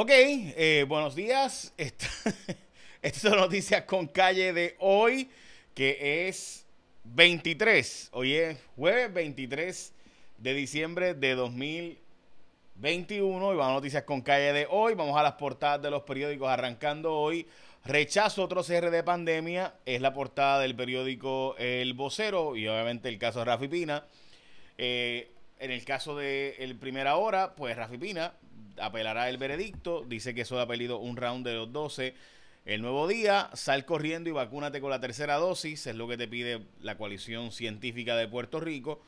Ok, eh, buenos días. Estas son noticias con calle de hoy, que es 23. Hoy es jueves 23 de diciembre de 2021. Y vamos a noticias con calle de hoy. Vamos a las portadas de los periódicos arrancando hoy. Rechazo otro cierre de pandemia. Es la portada del periódico El Vocero y obviamente el caso de Rafi Pina. Eh, en el caso de el Primera Hora, pues Rafi Pina apelará el veredicto, dice que eso ha pedido un round de los 12. El nuevo día, sal corriendo y vacúnate con la tercera dosis, es lo que te pide la coalición científica de Puerto Rico.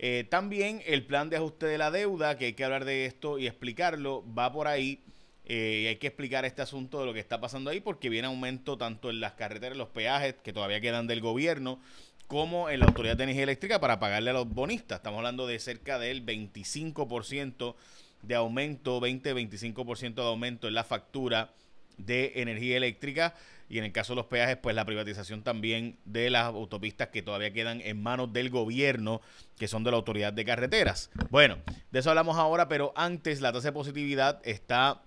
Eh, también el plan de ajuste de la deuda, que hay que hablar de esto y explicarlo, va por ahí. Eh, y hay que explicar este asunto de lo que está pasando ahí porque viene aumento tanto en las carreteras, los peajes que todavía quedan del gobierno, como en la Autoridad de Energía Eléctrica para pagarle a los bonistas. Estamos hablando de cerca del 25% de aumento, 20-25% de aumento en la factura de energía eléctrica y en el caso de los peajes, pues la privatización también de las autopistas que todavía quedan en manos del gobierno, que son de la autoridad de carreteras. Bueno, de eso hablamos ahora, pero antes la tasa de positividad está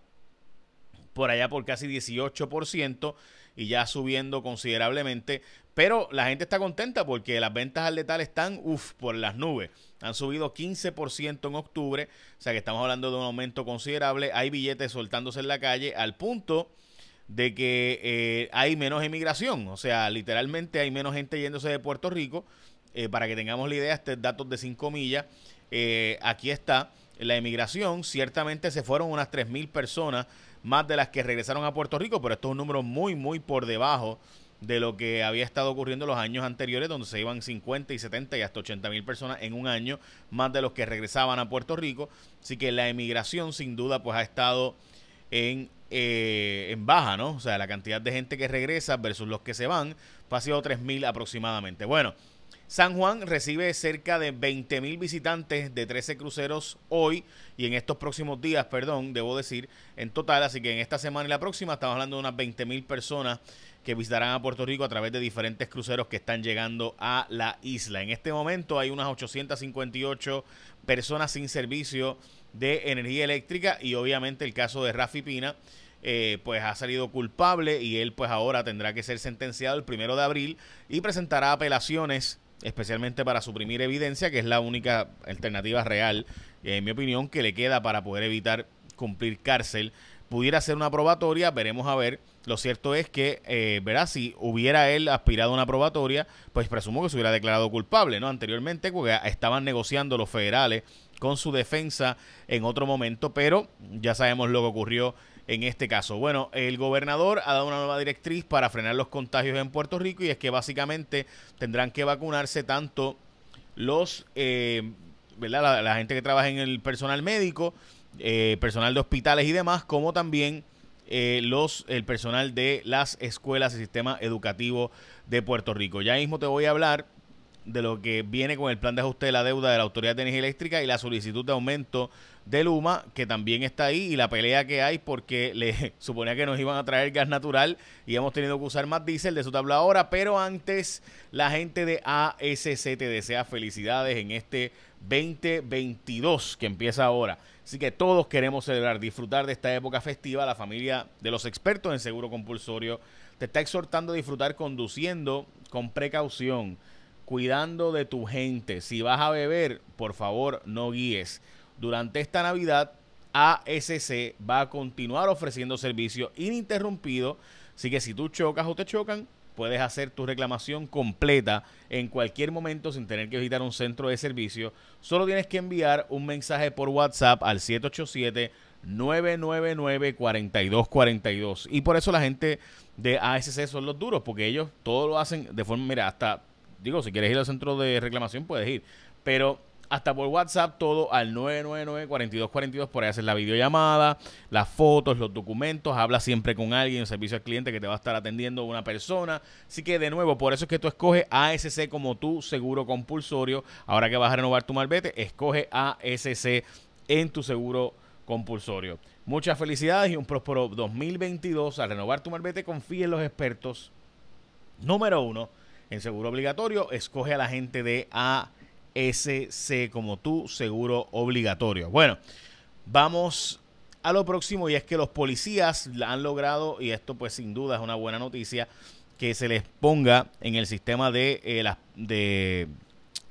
por allá por casi 18% y ya subiendo considerablemente. Pero la gente está contenta porque las ventas al letal están, uff, por las nubes. Han subido 15% en octubre, o sea que estamos hablando de un aumento considerable. Hay billetes soltándose en la calle al punto de que eh, hay menos emigración, o sea, literalmente hay menos gente yéndose de Puerto Rico. Eh, para que tengamos la idea, este datos de 5 millas. Eh, aquí está la emigración. Ciertamente se fueron unas 3.000 personas más de las que regresaron a Puerto Rico, pero esto es un número muy, muy por debajo de lo que había estado ocurriendo los años anteriores, donde se iban 50 y 70 y hasta 80 mil personas en un año, más de los que regresaban a Puerto Rico. Así que la emigración, sin duda, pues ha estado en, eh, en baja, ¿no? O sea, la cantidad de gente que regresa versus los que se van, pues ha sido 3 mil aproximadamente. Bueno, San Juan recibe cerca de 20 mil visitantes de 13 cruceros hoy y en estos próximos días, perdón, debo decir, en total. Así que en esta semana y la próxima estamos hablando de unas 20 mil personas que visitarán a Puerto Rico a través de diferentes cruceros que están llegando a la isla. En este momento hay unas 858 personas sin servicio de energía eléctrica y obviamente el caso de Rafi Pina. Eh, pues ha salido culpable y él pues ahora tendrá que ser sentenciado el primero de abril y presentará apelaciones especialmente para suprimir evidencia, que es la única alternativa real, en mi opinión, que le queda para poder evitar cumplir cárcel. Pudiera ser una probatoria, veremos a ver. Lo cierto es que, eh, verá, si hubiera él aspirado a una probatoria, pues presumo que se hubiera declarado culpable, ¿no? Anteriormente, porque estaban negociando los federales con su defensa en otro momento, pero ya sabemos lo que ocurrió en este caso. Bueno, el gobernador ha dado una nueva directriz para frenar los contagios en Puerto Rico y es que básicamente tendrán que vacunarse tanto los, eh, ¿verdad? La, gente que trabaja en el personal médico, eh, personal de hospitales y demás, como también eh, los, el personal de las escuelas y sistema educativo de Puerto Rico. Ya mismo te voy a hablar de lo que viene con el plan de ajuste de la deuda de la Autoridad de Energía Eléctrica y la solicitud de aumento de Luma, que también está ahí, y la pelea que hay porque le suponía que nos iban a traer gas natural y hemos tenido que usar más diésel, de eso te hablo ahora, pero antes la gente de ASC te desea felicidades en este 2022 que empieza ahora. Así que todos queremos celebrar, disfrutar de esta época festiva. La familia de los expertos en seguro compulsorio te está exhortando a disfrutar conduciendo con precaución, cuidando de tu gente. Si vas a beber, por favor, no guíes durante esta Navidad, ASC va a continuar ofreciendo servicio ininterrumpido. Así que si tú chocas o te chocan, puedes hacer tu reclamación completa en cualquier momento sin tener que visitar un centro de servicio. Solo tienes que enviar un mensaje por WhatsApp al 787 999 4242. Y por eso la gente de ASC son los duros, porque ellos todo lo hacen de forma, mira, hasta, digo, si quieres ir al centro de reclamación, puedes ir. Pero hasta por WhatsApp, todo al 999-4242. Por ahí hacer la videollamada, las fotos, los documentos. Habla siempre con alguien, servicio al cliente que te va a estar atendiendo una persona. Así que, de nuevo, por eso es que tú escoges ASC como tu seguro compulsorio. Ahora que vas a renovar tu malvete, escoge ASC en tu seguro compulsorio. Muchas felicidades y un próspero 2022. Al renovar tu malvete, confíe en los expertos. Número uno, en seguro obligatorio, escoge a la gente de ASC. SC como tu seguro obligatorio. Bueno, vamos a lo próximo y es que los policías han logrado, y esto pues sin duda es una buena noticia, que se les ponga en el sistema de, eh, de,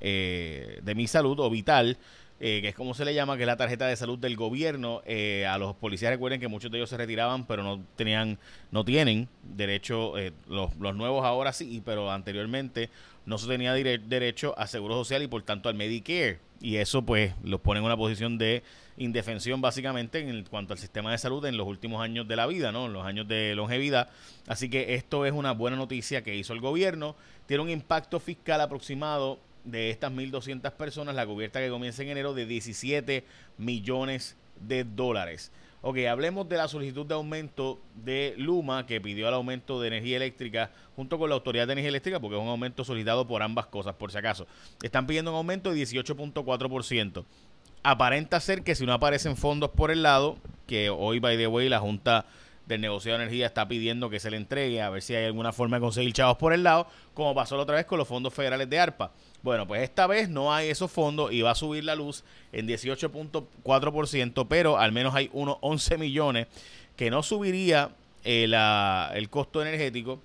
eh, de mi salud o vital eh, que es como se le llama, que es la tarjeta de salud del gobierno. Eh, a los policías recuerden que muchos de ellos se retiraban, pero no tenían, no tienen derecho, eh, los, los, nuevos ahora sí, pero anteriormente no se tenía derecho a seguro social y por tanto al Medicare. Y eso pues los pone en una posición de indefensión básicamente en cuanto al sistema de salud en los últimos años de la vida, ¿no? En los años de longevidad. Así que esto es una buena noticia que hizo el gobierno. Tiene un impacto fiscal aproximado de estas 1.200 personas, la cubierta que comienza en enero de 17 millones de dólares. Ok, hablemos de la solicitud de aumento de Luma, que pidió el aumento de energía eléctrica junto con la Autoridad de Energía Eléctrica, porque es un aumento solicitado por ambas cosas, por si acaso. Están pidiendo un aumento de 18.4%. Aparenta ser que si no aparecen fondos por el lado, que hoy, by the way, la Junta del negocio de energía está pidiendo que se le entregue, a ver si hay alguna forma de conseguir chavos por el lado, como pasó la otra vez con los fondos federales de ARPA. Bueno, pues esta vez no hay esos fondos y va a subir la luz en 18.4%, pero al menos hay unos 11 millones que no subiría el, eh, el costo energético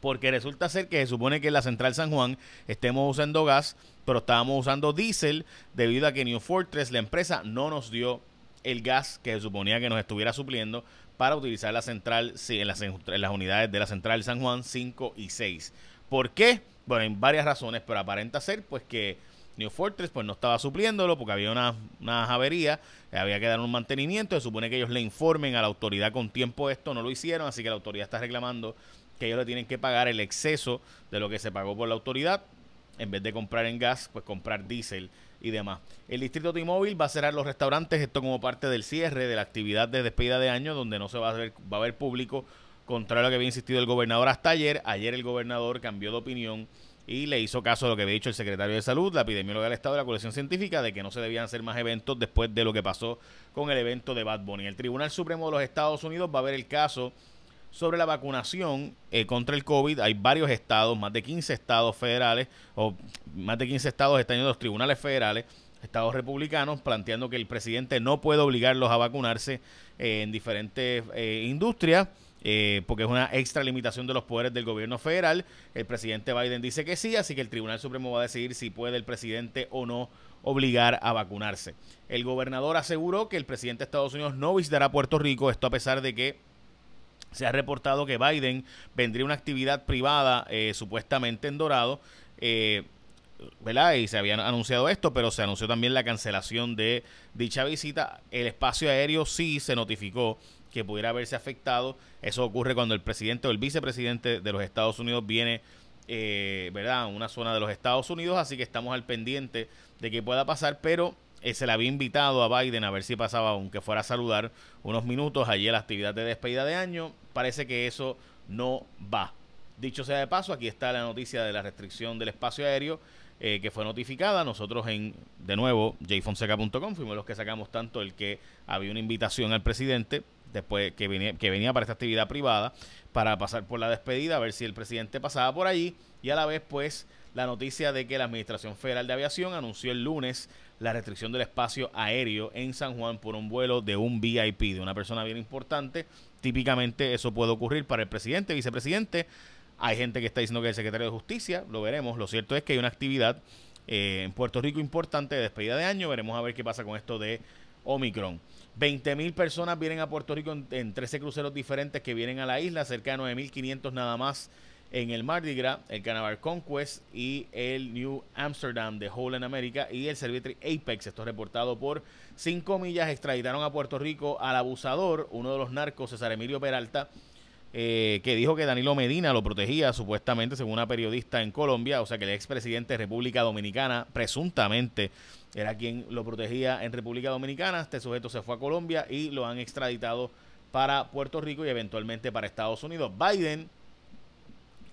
porque resulta ser que se supone que en la central San Juan estemos usando gas, pero estábamos usando diésel debido a que New Fortress, la empresa, no nos dio el gas que se suponía que nos estuviera supliendo para utilizar la central en las, en las unidades de la central San Juan 5 y 6. ¿Por qué? Bueno, hay varias razones, pero aparenta ser pues que New Fortress pues no estaba supliéndolo porque había una, una avería, había que dar un mantenimiento, se supone que ellos le informen a la autoridad con tiempo esto, no lo hicieron, así que la autoridad está reclamando que ellos le tienen que pagar el exceso de lo que se pagó por la autoridad, en vez de comprar en gas, pues comprar diésel y demás. El distrito T-Mobile va a cerrar los restaurantes, esto como parte del cierre de la actividad de despedida de año, donde no se va a ver, va a ver público contrario a lo que había insistido el gobernador hasta ayer. Ayer el gobernador cambió de opinión y le hizo caso a lo que había dicho el secretario de Salud, la epidemióloga del Estado y la colección científica de que no se debían hacer más eventos después de lo que pasó con el evento de Bad Bunny. El Tribunal Supremo de los Estados Unidos va a ver el caso sobre la vacunación eh, contra el COVID. Hay varios estados, más de 15 estados federales, o más de 15 estados están en los tribunales federales, estados republicanos, planteando que el presidente no puede obligarlos a vacunarse eh, en diferentes eh, industrias eh, porque es una extra limitación de los poderes del gobierno federal. El presidente Biden dice que sí, así que el Tribunal Supremo va a decidir si puede el presidente o no obligar a vacunarse. El gobernador aseguró que el presidente de Estados Unidos no visitará Puerto Rico, esto a pesar de que se ha reportado que Biden vendría una actividad privada eh, supuestamente en Dorado. Eh, ¿verdad? Y se había anunciado esto, pero se anunció también la cancelación de dicha visita. El espacio aéreo sí se notificó que pudiera haberse afectado. Eso ocurre cuando el presidente o el vicepresidente de los Estados Unidos viene, eh, ¿verdad?, a una zona de los Estados Unidos, así que estamos al pendiente de que pueda pasar, pero eh, se le había invitado a Biden a ver si pasaba, aunque fuera a saludar unos minutos allí a la actividad de despedida de año. Parece que eso no va. Dicho sea de paso, aquí está la noticia de la restricción del espacio aéreo eh, que fue notificada. Nosotros en, de nuevo, jfonseca.com fuimos los que sacamos tanto el que había una invitación al presidente después que venía, que venía para esta actividad privada para pasar por la despedida, a ver si el presidente pasaba por allí y a la vez pues la noticia de que la Administración Federal de Aviación anunció el lunes la restricción del espacio aéreo en San Juan por un vuelo de un VIP, de una persona bien importante. Típicamente eso puede ocurrir para el presidente, vicepresidente. Hay gente que está diciendo que el secretario de Justicia, lo veremos. Lo cierto es que hay una actividad eh, en Puerto Rico importante de despedida de año. Veremos a ver qué pasa con esto de Omicron. 20 mil personas vienen a Puerto Rico en, 13 cruceros diferentes que vienen a la isla, cerca de 9.500 nada más en el Mardi Gras, el Canavar Conquest y el New Amsterdam de Whole in America y el Servitri Apex. Esto es reportado por 5 millas. Extraditaron a Puerto Rico al abusador, uno de los narcos, César Emilio Peralta, eh, que dijo que Danilo Medina lo protegía supuestamente, según una periodista en Colombia, o sea que el expresidente de República Dominicana presuntamente era quien lo protegía en República Dominicana. Este sujeto se fue a Colombia y lo han extraditado para Puerto Rico y eventualmente para Estados Unidos. Biden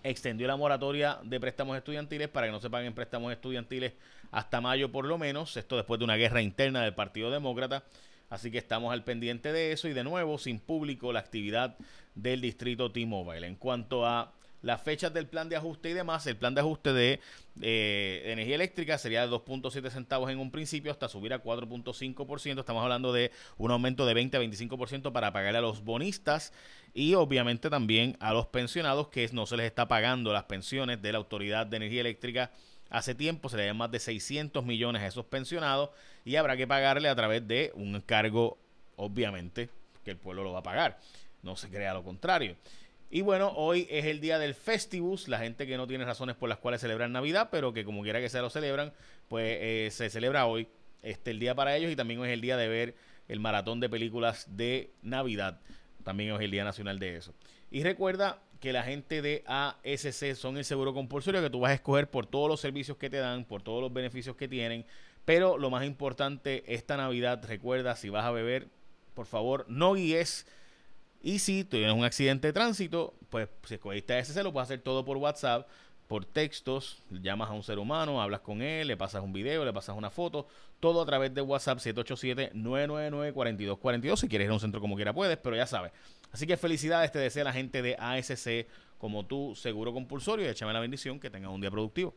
extendió la moratoria de préstamos estudiantiles para que no se paguen préstamos estudiantiles hasta mayo por lo menos. Esto después de una guerra interna del Partido Demócrata. Así que estamos al pendiente de eso y de nuevo sin público la actividad del distrito T-Mobile. En cuanto a las fechas del plan de ajuste y demás. El plan de ajuste de eh, energía eléctrica sería de 2.7 centavos en un principio hasta subir a 4.5%. Estamos hablando de un aumento de 20 a 25% para pagarle a los bonistas y obviamente también a los pensionados que no se les está pagando las pensiones de la Autoridad de Energía Eléctrica. Hace tiempo se le dan más de 600 millones a esos pensionados y habrá que pagarle a través de un cargo, obviamente, que el pueblo lo va a pagar. No se crea lo contrario. Y bueno, hoy es el día del Festivus, la gente que no tiene razones por las cuales celebrar Navidad, pero que como quiera que sea lo celebran, pues eh, se celebra hoy, este el día para ellos y también es el día de ver el maratón de películas de Navidad, también es el día nacional de eso. Y recuerda que la gente de ASC son el seguro compulsorio que tú vas a escoger por todos los servicios que te dan, por todos los beneficios que tienen, pero lo más importante, esta Navidad, recuerda, si vas a beber, por favor, no guíes y si tienes un accidente de tránsito, pues si escogiste ese, lo puedes hacer todo por WhatsApp, por textos, llamas a un ser humano, hablas con él, le pasas un video, le pasas una foto, todo a través de WhatsApp 787-999-4242. Si quieres ir a un centro como quiera puedes, pero ya sabes. Así que felicidades, te desea la gente de ASC como tú, seguro compulsorio, y échame la bendición, que tengas un día productivo.